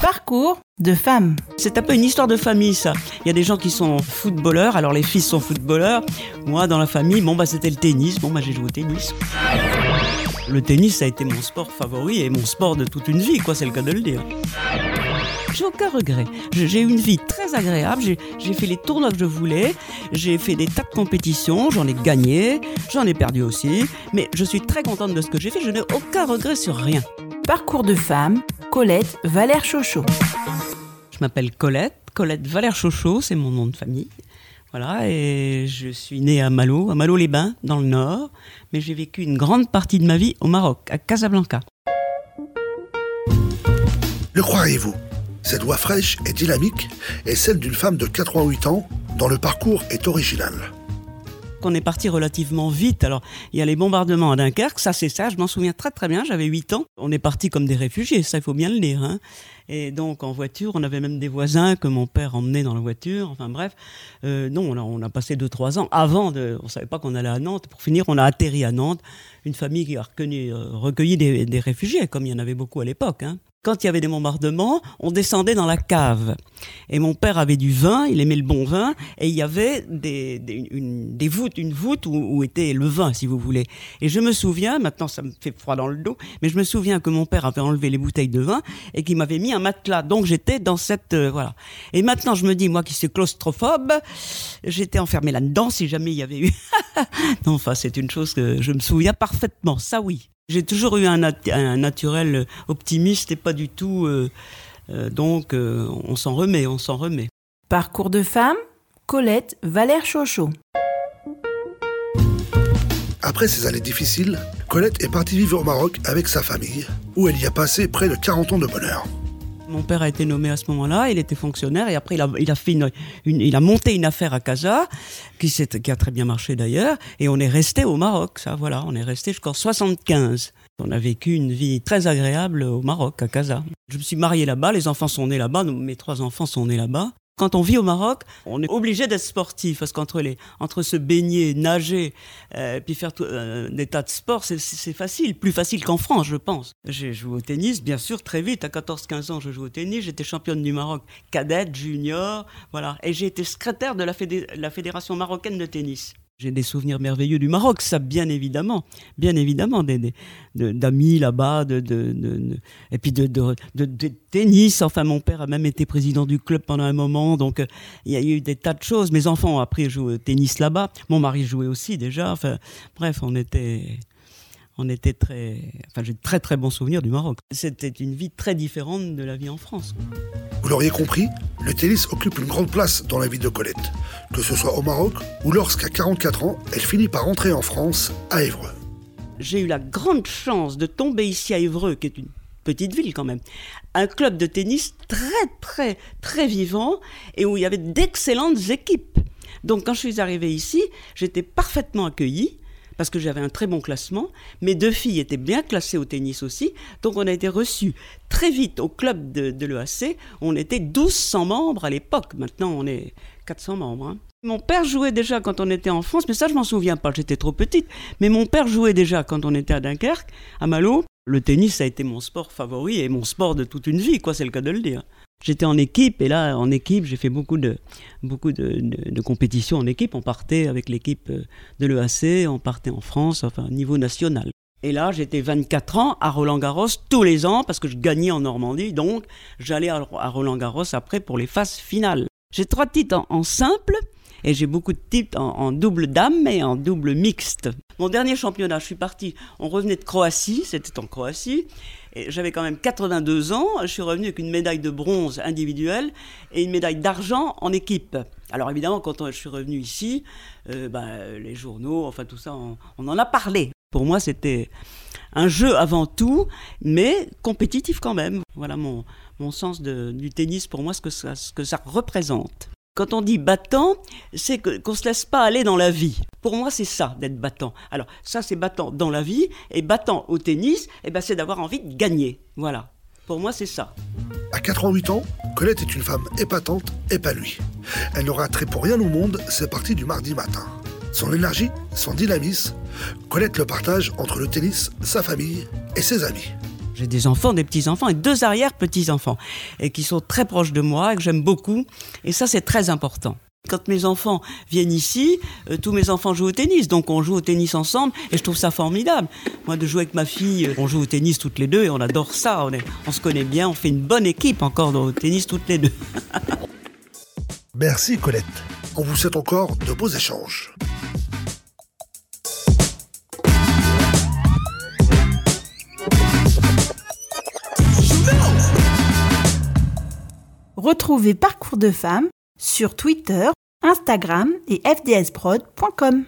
Parcours de femmes. C'est un peu une histoire de famille, ça. Il y a des gens qui sont footballeurs, alors les fils sont footballeurs. Moi, dans la famille, bon, bah, c'était le tennis. Bon, bah, j'ai joué au tennis. Le tennis, ça a été mon sport favori et mon sport de toute une vie, quoi, c'est le cas de le dire. J'ai aucun regret. J'ai eu une vie très agréable. J'ai fait les tournois que je voulais. J'ai fait des tas de compétitions. J'en ai gagné. J'en ai perdu aussi. Mais je suis très contente de ce que j'ai fait. Je n'ai aucun regret sur rien. Parcours de femme, Colette Valère Chochot. Je m'appelle Colette. Colette Valère Chochot, c'est mon nom de famille. Voilà, et je suis née à Malo, à Malo-les-Bains, dans le nord, mais j'ai vécu une grande partie de ma vie au Maroc, à Casablanca. Le croiriez-vous? Cette voix fraîche et dynamique est celle d'une femme de 88 ans dont le parcours est original. On est parti relativement vite. Alors, il y a les bombardements à Dunkerque, ça c'est ça, je m'en souviens très très bien, j'avais 8 ans. On est parti comme des réfugiés, ça il faut bien le dire. Hein. Et donc en voiture, on avait même des voisins que mon père emmenait dans la voiture. Enfin bref, euh, non, on a, passé 2-3 ans avant de... On ne savait pas qu'on allait à Nantes. Pour finir, on a atterri à Nantes, une famille qui a recueilli, euh, recueilli des, des, réfugiés, comme il y en avait beaucoup à l'époque. Hein quand il y avait des bombardements, on descendait dans la cave. Et mon père avait du vin, il aimait le bon vin, et il y avait des, une, voûtes, une voûte où, était le vin, si vous voulez. Et je me souviens, maintenant ça me fait froid dans le dos, mais je me souviens que mon père avait enlevé les bouteilles de vin et qu'il m'avait mis un matelas. Donc j'étais dans cette... Euh, voilà. Et maintenant je me dis, moi qui suis claustrophobe, j'étais enfermé là-dedans si jamais il y avait eu... non, enfin c'est une chose que je me souviens parfaitement, ça oui. J'ai toujours eu un, naturel optimiste et pas du tout. Euh, euh, donc, euh, on s'en remet, on s'en remet. Parcours de femme, Colette Valère Chochot. Après ces années difficiles, Colette est partie vivre au Maroc avec sa famille, où elle y a passé près de 40 ans de bonheur. Mon père a été nommé à ce moment-là, il était fonctionnaire et après il a, fait une, il a monté une affaire à Casa qui, qui a très bien marché d'ailleurs et on est resté au Maroc, ça voilà, on est resté jusqu'en 75. On a vécu une vie très agréable au Maroc, à Casa. Je me suis marié là-bas, les enfants sont nés là-bas, mes trois enfants sont nés là-bas. Quand on vit au Maroc, on est obligé d'être sportif parce qu'entre les, entre se baigner, nager, euh, puis faire euh, des tas de sports, c'est facile, plus facile qu'en France, je pense. J'ai joué au tennis, bien sûr, très vite. À 14-15 ans, je joue au tennis. J'étais championne du Maroc, cadette, junior, voilà. Et j'ai été secrétaire de la fédération marocaine de tennis. J'ai des souvenirs merveilleux du Maroc, ça bien évidemment, bien évidemment, d'amis là-bas, de, et puis de, tennis. Enfin, mon père a même été président du club pendant un moment, donc euh, il y a eu des tas de choses. Mes enfants ont appris à jouer au tennis là-bas. Mon mari jouait aussi déjà. Enfin, bref, on était, on était très, enfin, j'ai de très très bons souvenirs du Maroc. C'était une vie très différente de la vie en France. Vous l'auriez compris, le tennis occupe une grande place dans la vie de Colette, que ce soit au Maroc ou lorsqu'à 44 ans, elle finit par rentrer en France, à Évreux. J'ai eu la grande chance de tomber ici à Évreux, qui est une petite ville quand même, un club de tennis très très très vivant et où il y avait d'excellentes équipes. Donc quand je suis arrivée ici, j'étais parfaitement accueillie parce que j'avais un très bon classement. Mes deux filles étaient bien classées au tennis aussi. Donc on a été reçus très vite au club de, l'EAC. On était 1200 membres à l'époque. Maintenant on est 400 membres. Hein. Mon père jouait déjà quand on était en France, mais ça je m'en souviens pas, j'étais trop petite. Mais mon père jouait déjà quand on était à Dunkerque, à Malo. Le tennis a été mon sport favori et mon sport de toute une vie, quoi, c'est le cas de le dire. J'étais en équipe et là, en équipe, j'ai fait beaucoup de, beaucoup de, compétitions en équipe. On partait avec l'équipe euh, de l'EAC, on partait en France, enfin au niveau national. Et là, j'étais 24 ans à Roland-Garros tous les ans parce que je gagnais en Normandie, donc j'allais à Roland-Garros après pour les phases finales. J'ai trois titres en, simple et j'ai beaucoup de titres en, double dame et en double mixte. Mon dernier championnat, je suis parti, on revenait de Croatie, c'était en Croatie, j'avais quand même 82 ans, je suis revenu avec une médaille de bronze individuelle et une médaille d'argent en équipe. Alors évidemment, quand je suis revenu ici, euh, bah, les journaux, enfin tout ça, on, en a parlé. Pour moi, c'était un jeu avant tout, mais compétitif quand même. Voilà mon, mon sens du tennis pour moi, ce que ce que ça représente. Quand on dit battant, c'est qu'on ne se laisse pas aller dans la vie. Pour moi, c'est ça, d'être battant. Alors, ça, c'est battant dans la vie, et battant au tennis, eh ben, c'est d'avoir envie de gagner. Voilà. Pour moi, c'est ça. À 88 ans, Colette est une femme épatante, épanouie. Elle n'aura trait pour rien au monde, c'est parti du mardi matin. Son énergie, son dynamisme, Colette le partage entre le tennis, sa famille et ses amis. J'ai des enfants, des petits-enfants et deux arrière-petits-enfants, et qui sont très proches de moi, et que j'aime beaucoup. Et ça, c'est très important. Quand mes enfants viennent ici, euh, tous mes enfants jouent au tennis, donc on joue au tennis ensemble et je trouve ça formidable. Moi, de jouer avec ma fille, euh, on joue au tennis toutes les deux et on adore ça. On, est, on se connaît bien, on fait une bonne équipe encore au tennis toutes les deux. Merci Colette. On vous souhaite encore de beaux échanges. Retrouvez Parcours de femmes sur Twitter, Instagram et fdsprod.com.